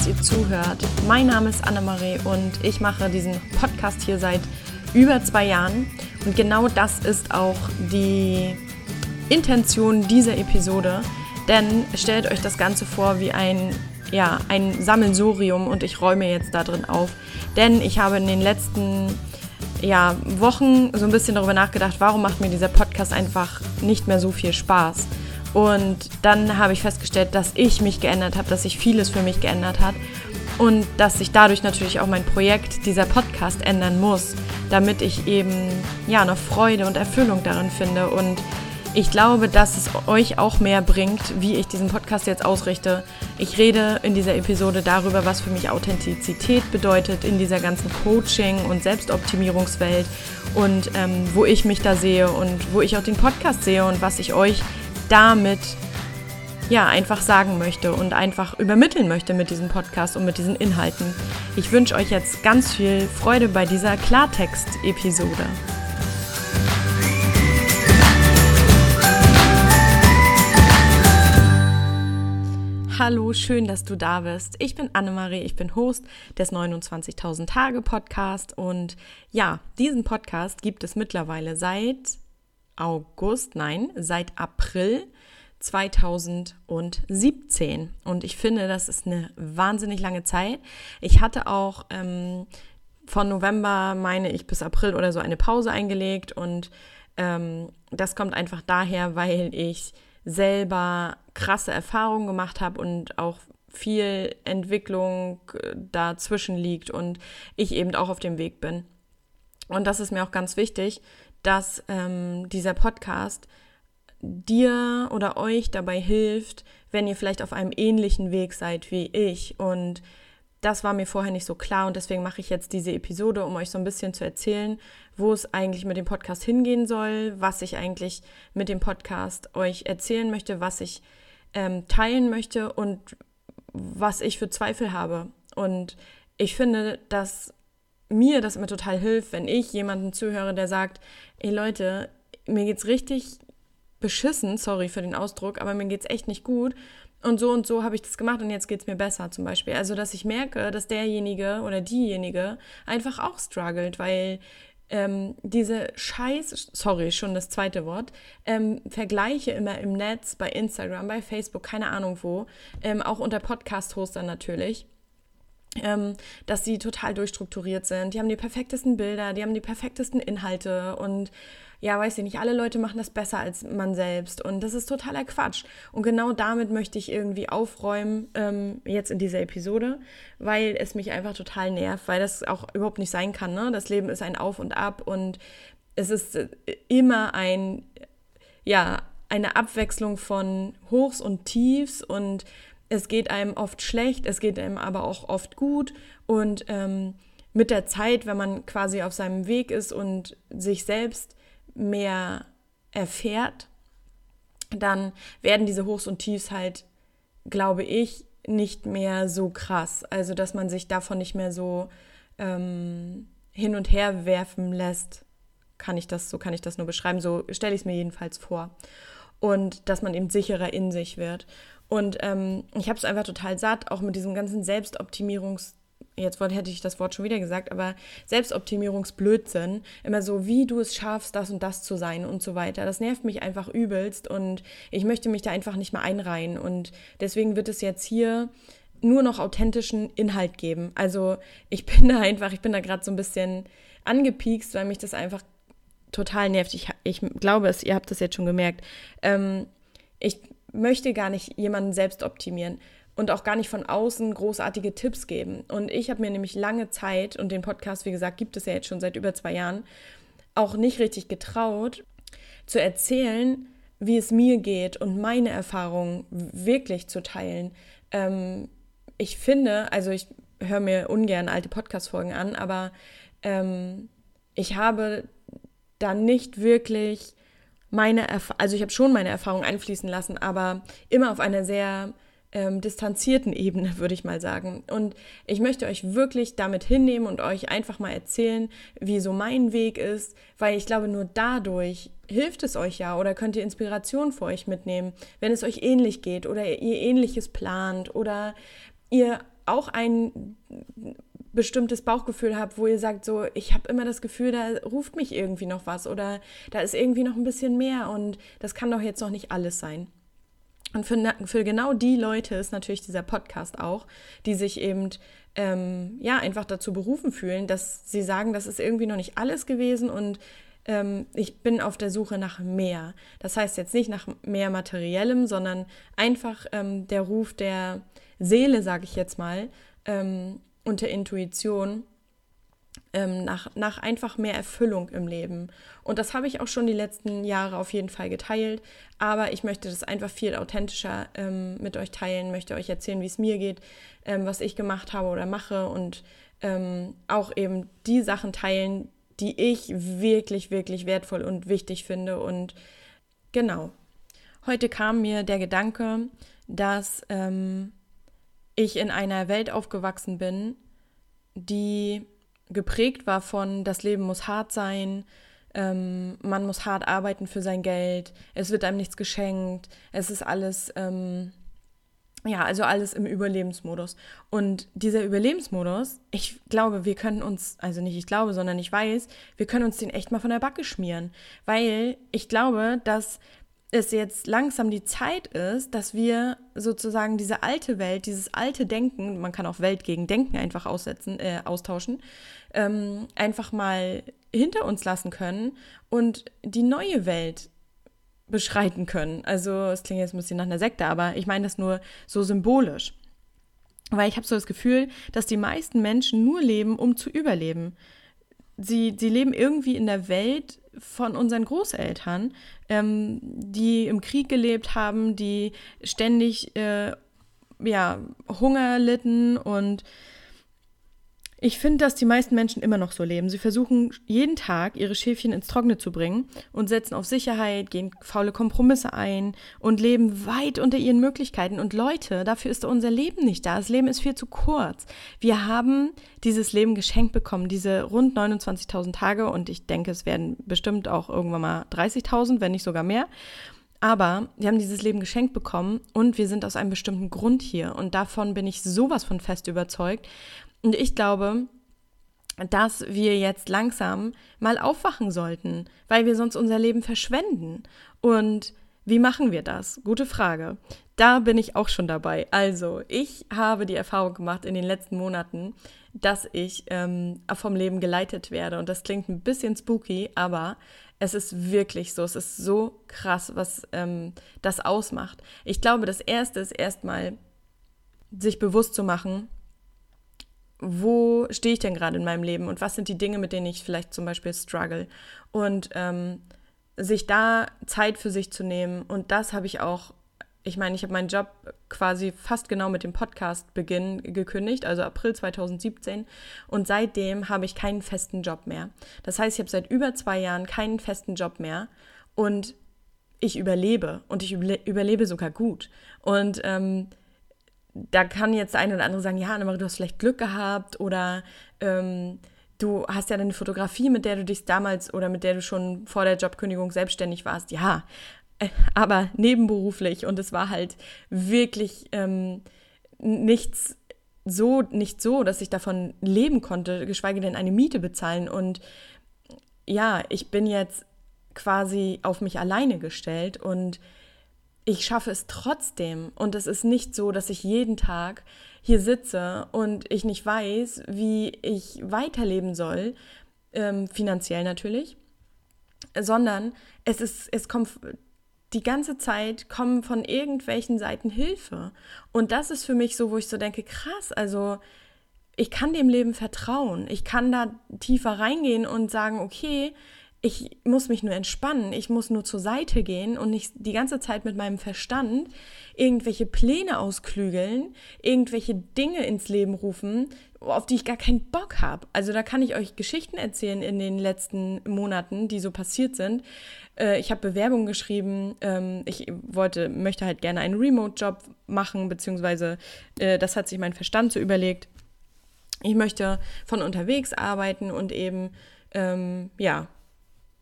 dass ihr zuhört. Mein Name ist Annemarie und ich mache diesen Podcast hier seit über zwei Jahren. Und genau das ist auch die Intention dieser Episode. Denn stellt euch das Ganze vor wie ein, ja, ein Sammelsurium und ich räume jetzt da drin auf. Denn ich habe in den letzten ja, Wochen so ein bisschen darüber nachgedacht, warum macht mir dieser Podcast einfach nicht mehr so viel Spaß. Und dann habe ich festgestellt, dass ich mich geändert habe, dass sich vieles für mich geändert hat und dass sich dadurch natürlich auch mein Projekt, dieser Podcast, ändern muss, damit ich eben ja noch Freude und Erfüllung darin finde. Und ich glaube, dass es euch auch mehr bringt, wie ich diesen Podcast jetzt ausrichte. Ich rede in dieser Episode darüber, was für mich Authentizität bedeutet in dieser ganzen Coaching- und Selbstoptimierungswelt und ähm, wo ich mich da sehe und wo ich auch den Podcast sehe und was ich euch damit ja einfach sagen möchte und einfach übermitteln möchte mit diesem Podcast und mit diesen Inhalten. Ich wünsche euch jetzt ganz viel Freude bei dieser Klartext-Episode. Hallo, schön, dass du da bist. Ich bin Annemarie, ich bin Host des 29.000 Tage Podcast und ja, diesen Podcast gibt es mittlerweile seit August, nein, seit April 2017. Und ich finde, das ist eine wahnsinnig lange Zeit. Ich hatte auch ähm, von November, meine ich, bis April oder so eine Pause eingelegt. Und ähm, das kommt einfach daher, weil ich selber krasse Erfahrungen gemacht habe und auch viel Entwicklung äh, dazwischen liegt und ich eben auch auf dem Weg bin. Und das ist mir auch ganz wichtig, dass ähm, dieser Podcast dir oder euch dabei hilft, wenn ihr vielleicht auf einem ähnlichen Weg seid wie ich. Und das war mir vorher nicht so klar und deswegen mache ich jetzt diese Episode, um euch so ein bisschen zu erzählen, wo es eigentlich mit dem Podcast hingehen soll, was ich eigentlich mit dem Podcast euch erzählen möchte, was ich ähm, teilen möchte und was ich für Zweifel habe. Und ich finde, dass mir das immer total hilft, wenn ich jemanden zuhöre, der sagt, ey Leute, mir geht's richtig beschissen, sorry für den Ausdruck, aber mir geht's echt nicht gut. Und so und so habe ich das gemacht und jetzt geht's mir besser zum Beispiel. Also, dass ich merke, dass derjenige oder diejenige einfach auch struggelt, weil ähm, diese Scheiß, sorry, schon das zweite Wort, ähm, Vergleiche immer im Netz, bei Instagram, bei Facebook, keine Ahnung wo, ähm, auch unter Podcast-Hostern natürlich ähm, dass sie total durchstrukturiert sind. Die haben die perfektesten Bilder, die haben die perfektesten Inhalte und ja, weiß ich nicht, alle Leute machen das besser als man selbst und das ist totaler Quatsch. Und genau damit möchte ich irgendwie aufräumen, ähm, jetzt in dieser Episode, weil es mich einfach total nervt, weil das auch überhaupt nicht sein kann. Ne? Das Leben ist ein Auf und Ab und es ist äh, immer ein, ja, eine Abwechslung von Hochs und Tiefs und es geht einem oft schlecht, es geht einem aber auch oft gut und ähm, mit der Zeit, wenn man quasi auf seinem Weg ist und sich selbst mehr erfährt, dann werden diese Hochs und Tiefs halt, glaube ich, nicht mehr so krass. Also, dass man sich davon nicht mehr so ähm, hin und her werfen lässt, kann ich das, so kann ich das nur beschreiben. So stelle ich es mir jedenfalls vor. Und dass man eben sicherer in sich wird. Und ähm, ich habe es einfach total satt, auch mit diesem ganzen Selbstoptimierungs- jetzt hätte ich das Wort schon wieder gesagt, aber Selbstoptimierungsblödsinn, immer so, wie du es schaffst, das und das zu sein und so weiter. Das nervt mich einfach übelst und ich möchte mich da einfach nicht mehr einreihen. Und deswegen wird es jetzt hier nur noch authentischen Inhalt geben. Also ich bin da einfach, ich bin da gerade so ein bisschen angepiekst, weil mich das einfach total nervt. Ich, ich glaube es, ihr habt das jetzt schon gemerkt. Ähm, ich möchte gar nicht jemanden selbst optimieren und auch gar nicht von außen großartige Tipps geben. Und ich habe mir nämlich lange Zeit, und den Podcast, wie gesagt, gibt es ja jetzt schon seit über zwei Jahren, auch nicht richtig getraut, zu erzählen, wie es mir geht und meine Erfahrungen wirklich zu teilen. Ähm, ich finde, also ich höre mir ungern alte Podcast-Folgen an, aber ähm, ich habe da nicht wirklich meine Erfahrung, also ich habe schon meine Erfahrung einfließen lassen, aber immer auf einer sehr ähm, distanzierten Ebene, würde ich mal sagen. Und ich möchte euch wirklich damit hinnehmen und euch einfach mal erzählen, wie so mein Weg ist, weil ich glaube, nur dadurch hilft es euch ja oder könnt ihr Inspiration für euch mitnehmen, wenn es euch ähnlich geht oder ihr ähnliches plant oder ihr auch ein bestimmtes Bauchgefühl habt, wo ihr sagt, so, ich habe immer das Gefühl, da ruft mich irgendwie noch was oder da ist irgendwie noch ein bisschen mehr und das kann doch jetzt noch nicht alles sein. Und für, für genau die Leute ist natürlich dieser Podcast auch, die sich eben ähm, ja einfach dazu berufen fühlen, dass sie sagen, das ist irgendwie noch nicht alles gewesen und ähm, ich bin auf der Suche nach mehr. Das heißt jetzt nicht nach mehr materiellem, sondern einfach ähm, der Ruf der Seele, sage ich jetzt mal, der Intuition ähm, nach, nach einfach mehr Erfüllung im Leben. Und das habe ich auch schon die letzten Jahre auf jeden Fall geteilt. Aber ich möchte das einfach viel authentischer ähm, mit euch teilen, möchte euch erzählen, wie es mir geht, ähm, was ich gemacht habe oder mache und ähm, auch eben die Sachen teilen, die ich wirklich, wirklich wertvoll und wichtig finde. Und genau, heute kam mir der Gedanke, dass ähm, ich in einer Welt aufgewachsen bin, die geprägt war von, das Leben muss hart sein, ähm, man muss hart arbeiten für sein Geld, es wird einem nichts geschenkt, es ist alles, ähm, ja, also alles im Überlebensmodus. Und dieser Überlebensmodus, ich glaube, wir können uns, also nicht ich glaube, sondern ich weiß, wir können uns den echt mal von der Backe schmieren, weil ich glaube, dass es jetzt langsam die Zeit ist, dass wir sozusagen diese alte Welt, dieses alte Denken, man kann auch Welt gegen Denken einfach aussetzen, äh, austauschen, ähm, einfach mal hinter uns lassen können und die neue Welt beschreiten können. Also es klingt jetzt ein bisschen nach einer Sekte, aber ich meine das nur so symbolisch. Weil ich habe so das Gefühl, dass die meisten Menschen nur leben, um zu überleben. Sie, sie leben irgendwie in der Welt, von unseren Großeltern, ähm, die im Krieg gelebt haben, die ständig äh, ja, Hunger litten und ich finde, dass die meisten Menschen immer noch so leben. Sie versuchen jeden Tag ihre Schäfchen ins Trockene zu bringen und setzen auf Sicherheit, gehen faule Kompromisse ein und leben weit unter ihren Möglichkeiten. Und Leute, dafür ist unser Leben nicht da. Das Leben ist viel zu kurz. Wir haben dieses Leben geschenkt bekommen, diese rund 29.000 Tage und ich denke, es werden bestimmt auch irgendwann mal 30.000, wenn nicht sogar mehr. Aber wir haben dieses Leben geschenkt bekommen und wir sind aus einem bestimmten Grund hier. Und davon bin ich sowas von fest überzeugt. Und ich glaube, dass wir jetzt langsam mal aufwachen sollten, weil wir sonst unser Leben verschwenden. Und wie machen wir das? Gute Frage. Da bin ich auch schon dabei. Also, ich habe die Erfahrung gemacht in den letzten Monaten, dass ich ähm, vom Leben geleitet werde. Und das klingt ein bisschen spooky, aber es ist wirklich so. Es ist so krass, was ähm, das ausmacht. Ich glaube, das Erste ist erstmal, sich bewusst zu machen, wo stehe ich denn gerade in meinem Leben und was sind die Dinge, mit denen ich vielleicht zum Beispiel struggle. Und ähm, sich da Zeit für sich zu nehmen. Und das habe ich auch, ich meine, ich habe meinen Job quasi fast genau mit dem Podcast-Beginn gekündigt, also April 2017. Und seitdem habe ich keinen festen Job mehr. Das heißt, ich habe seit über zwei Jahren keinen festen Job mehr. Und ich überlebe und ich überlebe sogar gut. Und ähm, da kann jetzt der eine oder andere sagen, ja, Annemarie, du hast vielleicht Glück gehabt oder ähm, du hast ja deine Fotografie, mit der du dich damals oder mit der du schon vor der Jobkündigung selbstständig warst. Ja, äh, aber nebenberuflich und es war halt wirklich ähm, nichts so, nicht so, dass ich davon leben konnte, geschweige denn eine Miete bezahlen. Und ja, ich bin jetzt quasi auf mich alleine gestellt und ich schaffe es trotzdem. Und es ist nicht so, dass ich jeden Tag hier sitze und ich nicht weiß, wie ich weiterleben soll, ähm, finanziell natürlich, sondern es ist, es kommt die ganze Zeit kommen von irgendwelchen Seiten Hilfe. Und das ist für mich so, wo ich so denke, krass, also ich kann dem Leben vertrauen. Ich kann da tiefer reingehen und sagen, okay, ich muss mich nur entspannen, ich muss nur zur Seite gehen und nicht die ganze Zeit mit meinem Verstand irgendwelche Pläne ausklügeln, irgendwelche Dinge ins Leben rufen, auf die ich gar keinen Bock habe. Also da kann ich euch Geschichten erzählen in den letzten Monaten, die so passiert sind. Äh, ich habe Bewerbungen geschrieben, ähm, ich wollte, möchte halt gerne einen Remote-Job machen, beziehungsweise äh, das hat sich mein Verstand so überlegt. Ich möchte von unterwegs arbeiten und eben, ähm, ja,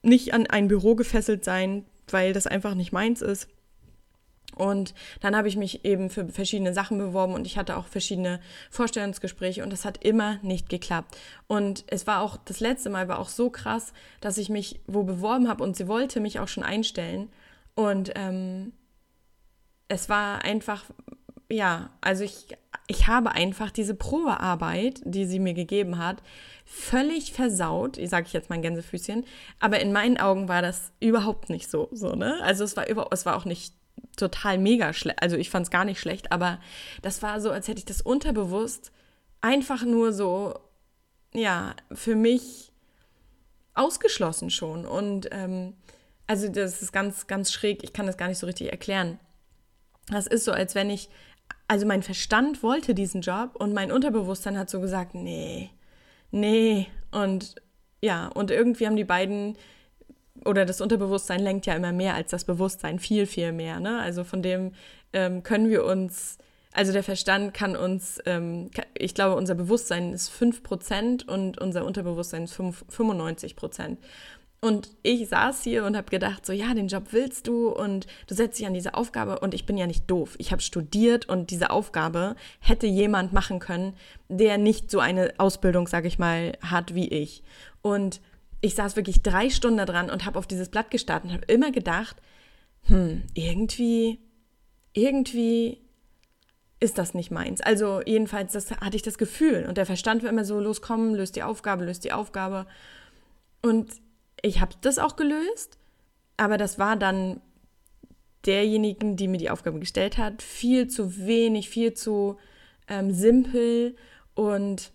nicht an ein Büro gefesselt sein, weil das einfach nicht meins ist. Und dann habe ich mich eben für verschiedene Sachen beworben und ich hatte auch verschiedene Vorstellungsgespräche und das hat immer nicht geklappt. Und es war auch, das letzte Mal war auch so krass, dass ich mich wo beworben habe und sie wollte mich auch schon einstellen. Und ähm, es war einfach, ja, also ich, ich habe einfach diese Probearbeit, die sie mir gegeben hat, völlig versaut, sage ich jetzt mein Gänsefüßchen, aber in meinen Augen war das überhaupt nicht so, so ne? Also es war über, es war auch nicht total mega schlecht. Also ich fand es gar nicht schlecht, aber das war so, als hätte ich das unterbewusst einfach nur so, ja, für mich ausgeschlossen schon. Und ähm, also das ist ganz, ganz schräg. Ich kann das gar nicht so richtig erklären. Das ist so, als wenn ich, also mein Verstand wollte diesen Job und mein Unterbewusstsein hat so gesagt, nee, nee. Und ja, und irgendwie haben die beiden oder das Unterbewusstsein lenkt ja immer mehr als das Bewusstsein, viel, viel mehr. Ne? Also von dem ähm, können wir uns, also der Verstand kann uns, ähm, ich glaube, unser Bewusstsein ist 5% und unser Unterbewusstsein ist 5, 95%. Und ich saß hier und habe gedacht, so ja, den Job willst du und du setzt dich an diese Aufgabe und ich bin ja nicht doof. Ich habe studiert und diese Aufgabe hätte jemand machen können, der nicht so eine Ausbildung, sage ich mal, hat wie ich. Und ich saß wirklich drei Stunden dran und habe auf dieses Blatt gestarrt und habe immer gedacht, hm, irgendwie, irgendwie ist das nicht meins. Also jedenfalls das hatte ich das Gefühl und der Verstand war immer so, los komm, löst die Aufgabe, löst die Aufgabe. Und ich habe das auch gelöst, aber das war dann derjenigen, die mir die Aufgabe gestellt hat, viel zu wenig, viel zu ähm, simpel und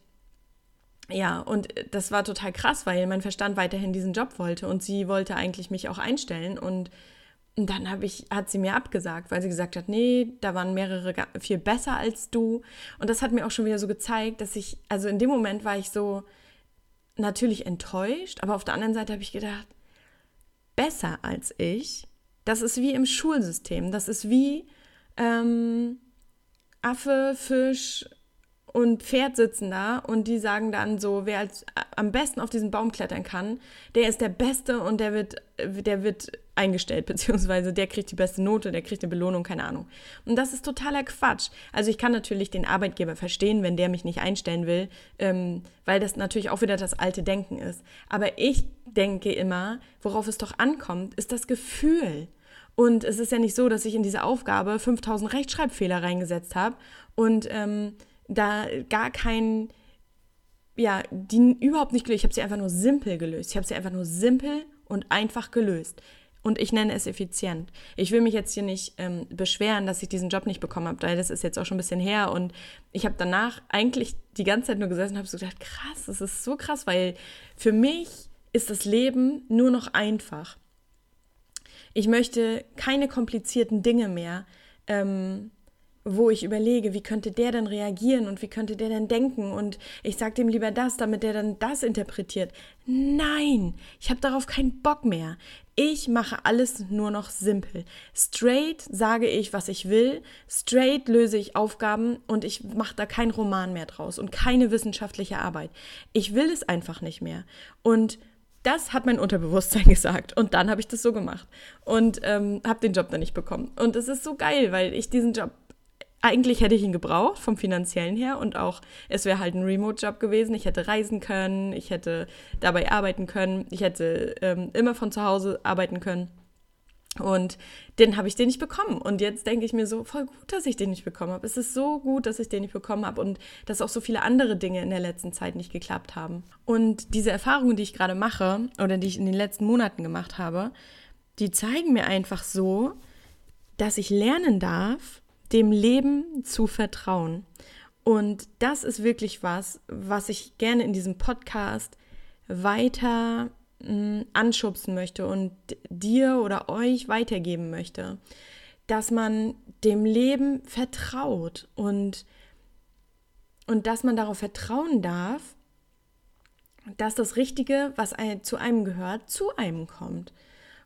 ja, und das war total krass, weil mein Verstand weiterhin diesen Job wollte und sie wollte eigentlich mich auch einstellen und dann habe ich, hat sie mir abgesagt, weil sie gesagt hat, nee, da waren mehrere viel besser als du. Und das hat mir auch schon wieder so gezeigt, dass ich, also in dem Moment war ich so natürlich enttäuscht, aber auf der anderen Seite habe ich gedacht, besser als ich, das ist wie im Schulsystem, das ist wie ähm, Affe, Fisch, und Pferd sitzen da und die sagen dann so, wer als, am besten auf diesen Baum klettern kann, der ist der Beste und der wird, der wird eingestellt, beziehungsweise der kriegt die beste Note, der kriegt eine Belohnung, keine Ahnung. Und das ist totaler Quatsch. Also ich kann natürlich den Arbeitgeber verstehen, wenn der mich nicht einstellen will, ähm, weil das natürlich auch wieder das alte Denken ist. Aber ich denke immer, worauf es doch ankommt, ist das Gefühl. Und es ist ja nicht so, dass ich in diese Aufgabe 5000 Rechtschreibfehler reingesetzt habe und ähm, da gar kein, ja, die überhaupt nicht gelöst. Ich habe sie einfach nur simpel gelöst. Ich habe sie einfach nur simpel und einfach gelöst. Und ich nenne es effizient. Ich will mich jetzt hier nicht ähm, beschweren, dass ich diesen Job nicht bekommen habe, weil das ist jetzt auch schon ein bisschen her. Und ich habe danach eigentlich die ganze Zeit nur gesessen und habe so gedacht, krass, das ist so krass, weil für mich ist das Leben nur noch einfach. Ich möchte keine komplizierten Dinge mehr. Ähm, wo ich überlege, wie könnte der denn reagieren und wie könnte der denn denken und ich sage dem lieber das, damit der dann das interpretiert. Nein, ich habe darauf keinen Bock mehr. Ich mache alles nur noch simpel. Straight sage ich, was ich will, straight löse ich Aufgaben und ich mache da keinen Roman mehr draus und keine wissenschaftliche Arbeit. Ich will es einfach nicht mehr. Und das hat mein Unterbewusstsein gesagt. Und dann habe ich das so gemacht und ähm, habe den Job dann nicht bekommen. Und es ist so geil, weil ich diesen Job eigentlich hätte ich ihn gebraucht vom finanziellen her und auch es wäre halt ein Remote-Job gewesen. Ich hätte reisen können, ich hätte dabei arbeiten können, ich hätte ähm, immer von zu Hause arbeiten können. Und den habe ich den nicht bekommen. Und jetzt denke ich mir so, voll gut, dass ich den nicht bekommen habe. Es ist so gut, dass ich den nicht bekommen habe und dass auch so viele andere Dinge in der letzten Zeit nicht geklappt haben. Und diese Erfahrungen, die ich gerade mache oder die ich in den letzten Monaten gemacht habe, die zeigen mir einfach so, dass ich lernen darf, dem Leben zu vertrauen. Und das ist wirklich was, was ich gerne in diesem Podcast weiter mh, hm, anschubsen möchte und dir oder euch weitergeben möchte, dass man dem Leben vertraut und, und dass man darauf vertrauen darf, dass das Richtige, was zu einem gehört, zu einem kommt.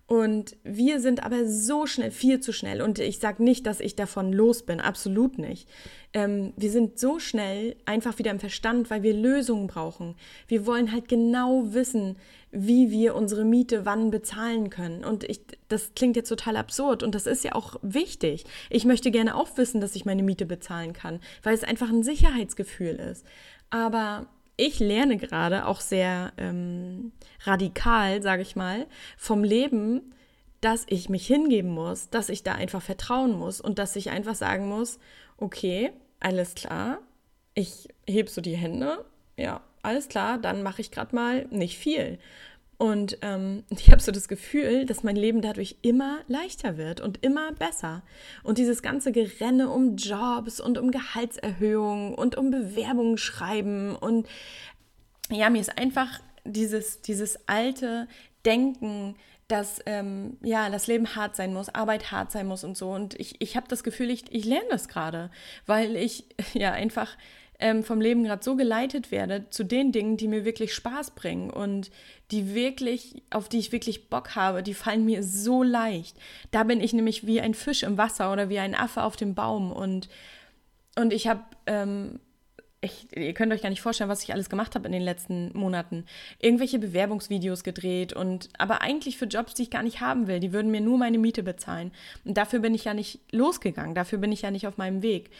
Und wir sind aber so schnell, viel zu schnell. Und ich sage nicht, dass ich davon los bin, absolut nicht. Ähm, wir sind so schnell einfach wieder im Verstand, weil wir Lösungen brauchen. Wir wollen halt genau wissen, wie wir unsere Miete wann bezahlen können. Und ich, das klingt jetzt total absurd und das ist ja auch wichtig. Ich möchte gerne auch wissen, dass ich meine Miete bezahlen kann, weil es einfach ein Sicherheitsgefühl ist. Aber ich lerne gerade auch sehr ähm, radikal, sage ich mal, vom Leben, dass ich mich hingeben muss, dass ich da einfach vertrauen muss und dass ich einfach sagen muss, okay, alles klar, ich heb so die Hände, ja, alles klar, dann mache ich gerade mal nicht viel. Und ähm, ich habe so das Gefühl, dass mein Leben dadurch immer leichter wird und immer besser. Und dieses ganze Gerenne um Jobs und um Gehaltserhöhungen und um Bewerbungen schreiben und ja, mir ist einfach dieses, dieses alte Denken, dass ähm, ja, das Leben hart sein muss, Arbeit hart sein muss und so. Und ich, ich habe das Gefühl, ich, ich lerne das gerade, weil ich ja einfach ähm, vom Leben gerade so geleitet werde zu den Dingen, die mir wirklich Spaß bringen und die wirklich, auf die ich wirklich Bock habe, die fallen mir so leicht. Da bin ich nämlich wie ein Fisch im Wasser oder wie ein Affe auf dem Baum und, und ich habe ähm, ich, ihr könnt euch gar nicht vorstellen, was ich alles gemacht habe in den letzten Monaten. Irgendwelche Bewerbungsvideos gedreht und aber eigentlich für Jobs, die ich gar nicht haben will. Die würden mir nur meine Miete bezahlen. Und dafür bin ich ja nicht losgegangen. Dafür bin ich ja nicht auf meinem Weg.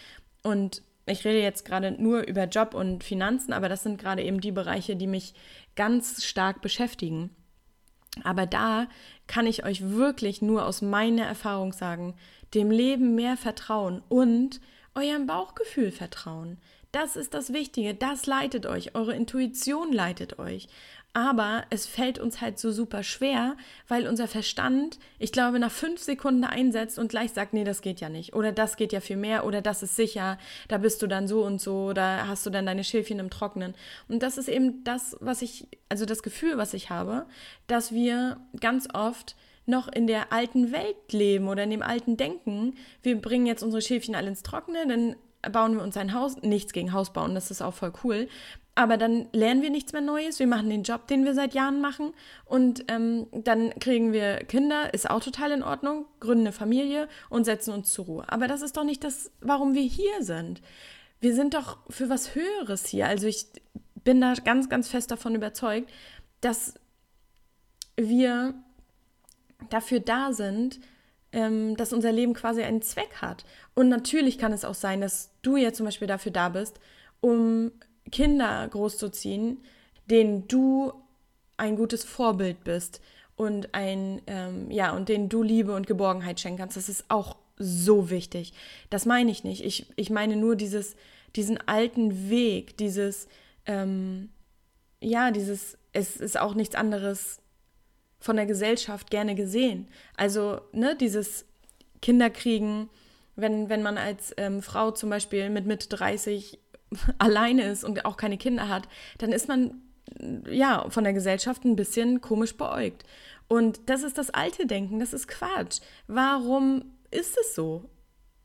Und ich rede jetzt gerade nur über Job und Finanzen, aber das sind gerade eben die Bereiche, die mich ganz stark beschäftigen. Aber da kann ich euch wirklich nur aus meiner Erfahrung sagen, dem Leben mehr vertrauen und eurem Bauchgefühl vertrauen. Das ist das Wichtige, das leitet euch, eure Intuition leitet euch. Aber es fällt uns halt so super schwer, weil unser Verstand, ich glaube, nach fünf Sekunden einsetzt und gleich sagt, nee, das geht ja nicht. Oder das geht ja viel mehr oder das ist sicher, da bist du dann so und so oder hast du dann deine Schäfchen im Trocknen. Und das ist eben das, was ich, also das Gefühl, was ich habe, dass wir ganz oft noch in der alten Welt leben oder in dem alten Denken. Wir bringen jetzt unsere Schäfchen alle ins Trockene, dann bauen wir uns ein Haus. Nichts gegen Haus bauen, das ist auch voll cool. Aber dann lernen wir nichts mehr Neues. Wir machen den Job, den wir seit Jahren machen. Und ähm, dann kriegen wir Kinder, ist auch total in Ordnung, gründen eine Familie und setzen uns zur Ruhe. Aber das ist doch nicht das, warum wir hier sind. Wir sind doch für was Höheres hier. Also ich bin da ganz, ganz fest davon überzeugt, dass wir dafür da sind, ähm, dass unser Leben quasi einen Zweck hat. Und natürlich kann es auch sein, dass du ja zum Beispiel dafür da bist, um Kinder großzuziehen, denen du ein gutes Vorbild bist und ein, ähm, ja, und denen du Liebe und Geborgenheit schenken kannst. Das ist auch so wichtig. Das meine ich nicht. Ich, ich meine nur dieses, diesen alten Weg, dieses, ähm, ja, dieses, es ist auch nichts anderes von der Gesellschaft gerne gesehen. Also, ne, dieses Kinderkriegen, wenn, wenn man als ähm, Frau zum Beispiel mit Mitte 30 alleine ist und auch keine Kinder hat, dann ist man ja von der Gesellschaft ein bisschen komisch beäugt. Und das ist das alte Denken, das ist Quatsch. Warum ist es so?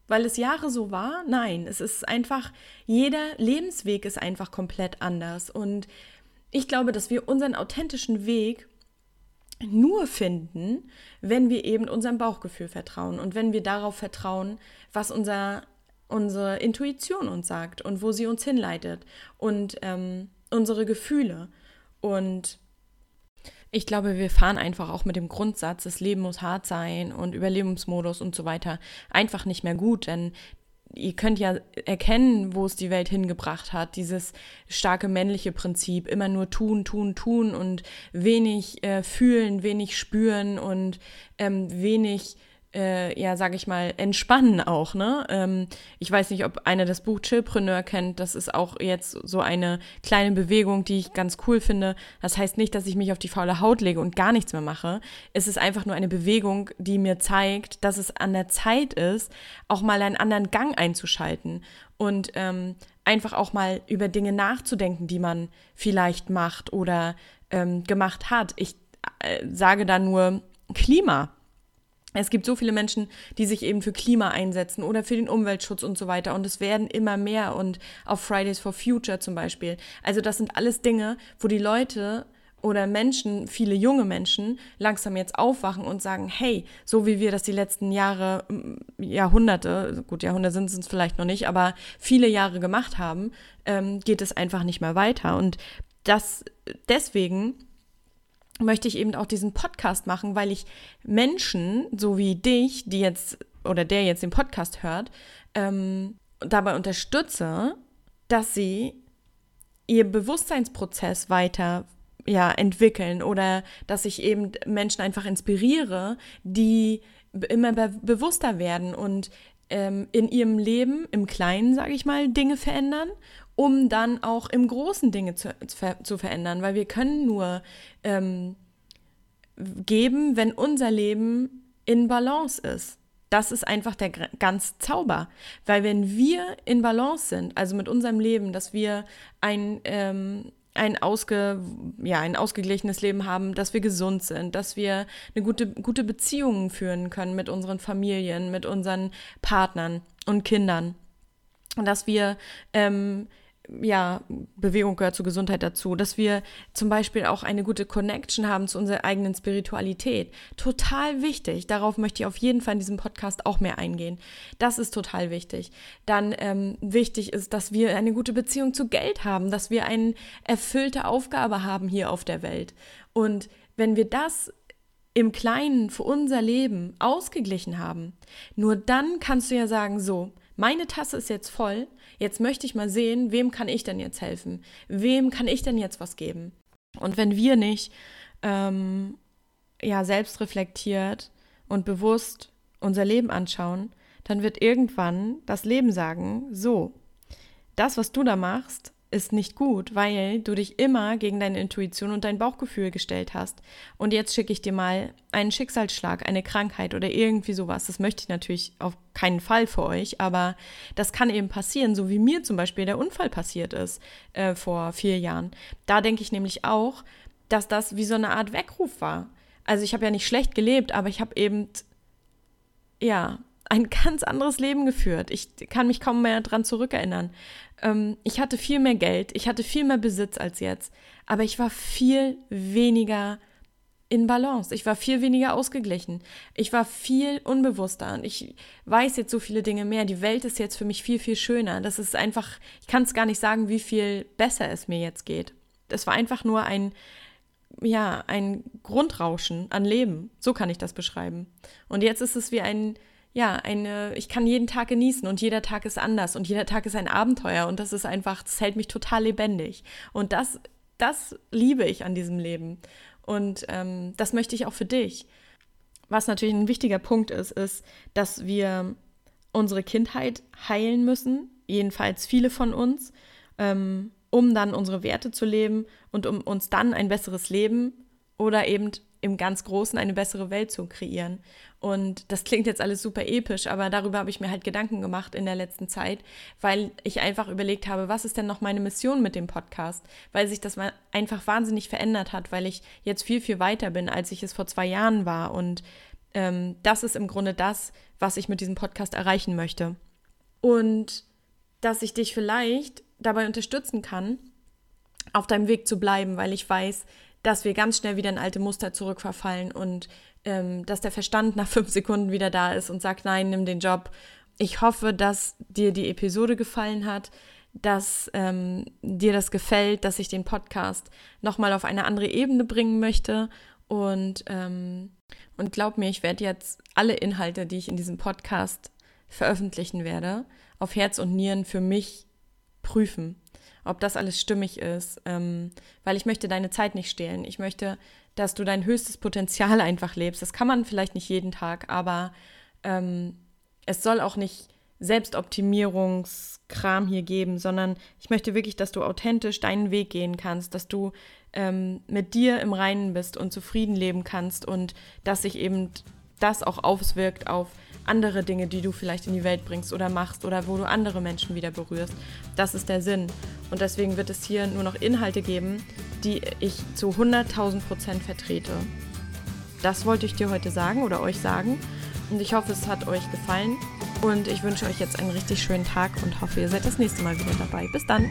Weil es Jahre so war? Nein, es ist einfach, jeder Lebensweg ist einfach komplett anders. Und ich glaube, dass wir unseren authentischen Weg nur finden, wenn wir eben unserem Bauchgefühl vertrauen und wenn wir darauf vertrauen, was unser, unsere Intuition uns sagt und wo sie uns hinleitet und ähm, unsere Gefühle. Und ich glaube, wir fahren einfach auch mit dem Grundsatz, das Leben muss hart sein und Überlebensmodus und so weiter einfach nicht mehr gut, denn ihr könnt ja erkennen, wo es die Welt hingebracht hat. Dieses starke männliche Prinzip, immer nur tun, tun, tun und wenig äh, fühlen, wenig spüren und ähm, wenig äh, ja, sag ich mal, entspannen auch, ne? Ähm, ich weiß nicht, ob einer das Buch Chillpreneur kennt. Das ist auch jetzt so eine kleine Bewegung, die ich ganz cool finde. Das heißt nicht, dass ich mich auf die faule Haut lege und gar nichts mehr mache. Es ist einfach nur eine Bewegung, die mir zeigt, dass es an der Zeit ist, auch mal einen anderen Gang einzuschalten und ähm, einfach auch mal über Dinge nachzudenken, die man vielleicht macht oder ähm, gemacht hat. Ich äh, sage da nur Klima es gibt so viele Menschen, die sich eben für Klima einsetzen oder für den Umweltschutz und so weiter. Und es werden immer mehr und auf Fridays for Future zum Beispiel. Also das sind alles Dinge, wo die Leute oder Menschen, viele junge Menschen, langsam jetzt aufwachen und sagen, hey, so wie wir das die letzten Jahre, Jahrhunderte, gut, Jahrhunderte sind es vielleicht noch nicht, aber viele Jahre gemacht haben, ähm, geht es einfach nicht mehr weiter. Und das deswegen möchte ich eben auch diesen Podcast machen, weil ich Menschen, so wie dich, die jetzt oder der jetzt den Podcast hört, ähm, dabei unterstütze, dass sie ihr Bewusstseinsprozess weiter ja, entwickeln oder dass ich eben Menschen einfach inspiriere, die immer be bewusster werden und ähm, in ihrem Leben, im Kleinen, sage ich mal, Dinge verändern, um dann auch im Großen Dinge zu, zu verändern, weil wir können nur ähm, geben, wenn unser Leben in Balance ist. Das ist einfach der ganz Zauber. Weil wenn wir in Balance sind, also mit unserem Leben, dass wir ein, ähm, ein, ausge, ja, ein ausgeglichenes Leben haben, dass wir gesund sind, dass wir eine gute, gute Beziehungen führen können mit unseren Familien, mit unseren Partnern und Kindern. Und dass wir ähm, ja, Bewegung gehört zur Gesundheit dazu, dass wir zum Beispiel auch eine gute Connection haben zu unserer eigenen Spiritualität. Total wichtig. Darauf möchte ich auf jeden Fall in diesem Podcast auch mehr eingehen. Das ist total wichtig. Dann ähm, wichtig ist, dass wir eine gute Beziehung zu Geld haben, dass wir eine erfüllte Aufgabe haben hier auf der Welt. Und wenn wir das im Kleinen für unser Leben ausgeglichen haben, nur dann kannst du ja sagen, so, meine Tasse ist jetzt voll, jetzt möchte ich mal sehen, wem kann ich denn jetzt helfen? Wem kann ich denn jetzt was geben? Und wenn wir nicht ähm, ja, selbst reflektiert und bewusst unser Leben anschauen, dann wird irgendwann das Leben sagen, so, das, was du da machst, ist nicht gut, weil du dich immer gegen deine Intuition und dein Bauchgefühl gestellt hast. Und jetzt schicke ich dir mal einen Schicksalsschlag, eine Krankheit oder irgendwie sowas. Das möchte ich natürlich auf keinen Fall für euch, aber das kann eben passieren, so wie mir zum Beispiel der Unfall passiert ist äh, vor vier Jahren. Da denke ich nämlich auch, dass das wie so eine Art Weckruf war. Also ich habe ja nicht schlecht gelebt, aber ich habe eben, ja, ein ganz anderes Leben geführt. Ich kann mich kaum mehr daran zurückerinnern. Ähm, ich hatte viel mehr Geld, ich hatte viel mehr Besitz als jetzt, aber ich war viel weniger in Balance. Ich war viel weniger ausgeglichen. Ich war viel unbewusster und ich weiß jetzt so viele Dinge mehr. Die Welt ist jetzt für mich viel, viel schöner. Das ist einfach, ich kann es gar nicht sagen, wie viel besser es mir jetzt geht. Es war einfach nur ein, ja, ein Grundrauschen an Leben. So kann ich das beschreiben. Und jetzt ist es wie ein ja, eine, ich kann jeden Tag genießen und jeder Tag ist anders und jeder Tag ist ein Abenteuer und das ist einfach, das hält mich total lebendig. Und das, das liebe ich an diesem Leben. Und ähm, das möchte ich auch für dich. Was natürlich ein wichtiger Punkt ist, ist, dass wir unsere Kindheit heilen müssen, jedenfalls viele von uns, ähm, um dann unsere Werte zu leben und um uns dann ein besseres Leben oder eben im ganz Großen eine bessere Welt zu kreieren. Und das klingt jetzt alles super episch, aber darüber habe ich mir halt Gedanken gemacht in der letzten Zeit, weil ich einfach überlegt habe, was ist denn noch meine Mission mit dem Podcast? Weil sich das einfach wahnsinnig verändert hat, weil ich jetzt viel, viel weiter bin, als ich es vor zwei Jahren war. Und ähm, das ist im Grunde das, was ich mit diesem Podcast erreichen möchte. Und dass ich dich vielleicht dabei unterstützen kann, auf deinem Weg zu bleiben, weil ich weiß, dass wir ganz schnell wieder in alte Muster zurückverfallen und ähm, dass der Verstand nach fünf Sekunden wieder da ist und sagt, nein, nimm den Job. Ich hoffe, dass dir die Episode gefallen hat, dass ähm, dir das gefällt, dass ich den Podcast nochmal auf eine andere Ebene bringen möchte. Und, ähm, und glaub mir, ich werde jetzt alle Inhalte, die ich in diesem Podcast veröffentlichen werde, auf Herz und Nieren für mich prüfen ob das alles stimmig ist, ähm, weil ich möchte deine Zeit nicht stehlen. Ich möchte, dass du dein höchstes Potenzial einfach lebst. Das kann man vielleicht nicht jeden Tag, aber ähm, es soll auch nicht Selbstoptimierungskram hier geben, sondern ich möchte wirklich, dass du authentisch deinen Weg gehen kannst, dass du ähm, mit dir im Reinen bist und zufrieden leben kannst und dass sich eben das auch auswirkt auf andere Dinge, die du vielleicht in die Welt bringst oder machst oder wo du andere Menschen wieder berührst. Das ist der Sinn. Und deswegen wird es hier nur noch Inhalte geben, die ich zu 100.000 Prozent vertrete. Das wollte ich dir heute sagen oder euch sagen. Und ich hoffe, es hat euch gefallen. Und ich wünsche euch jetzt einen richtig schönen Tag und hoffe, ihr seid das nächste Mal wieder dabei. Bis dann.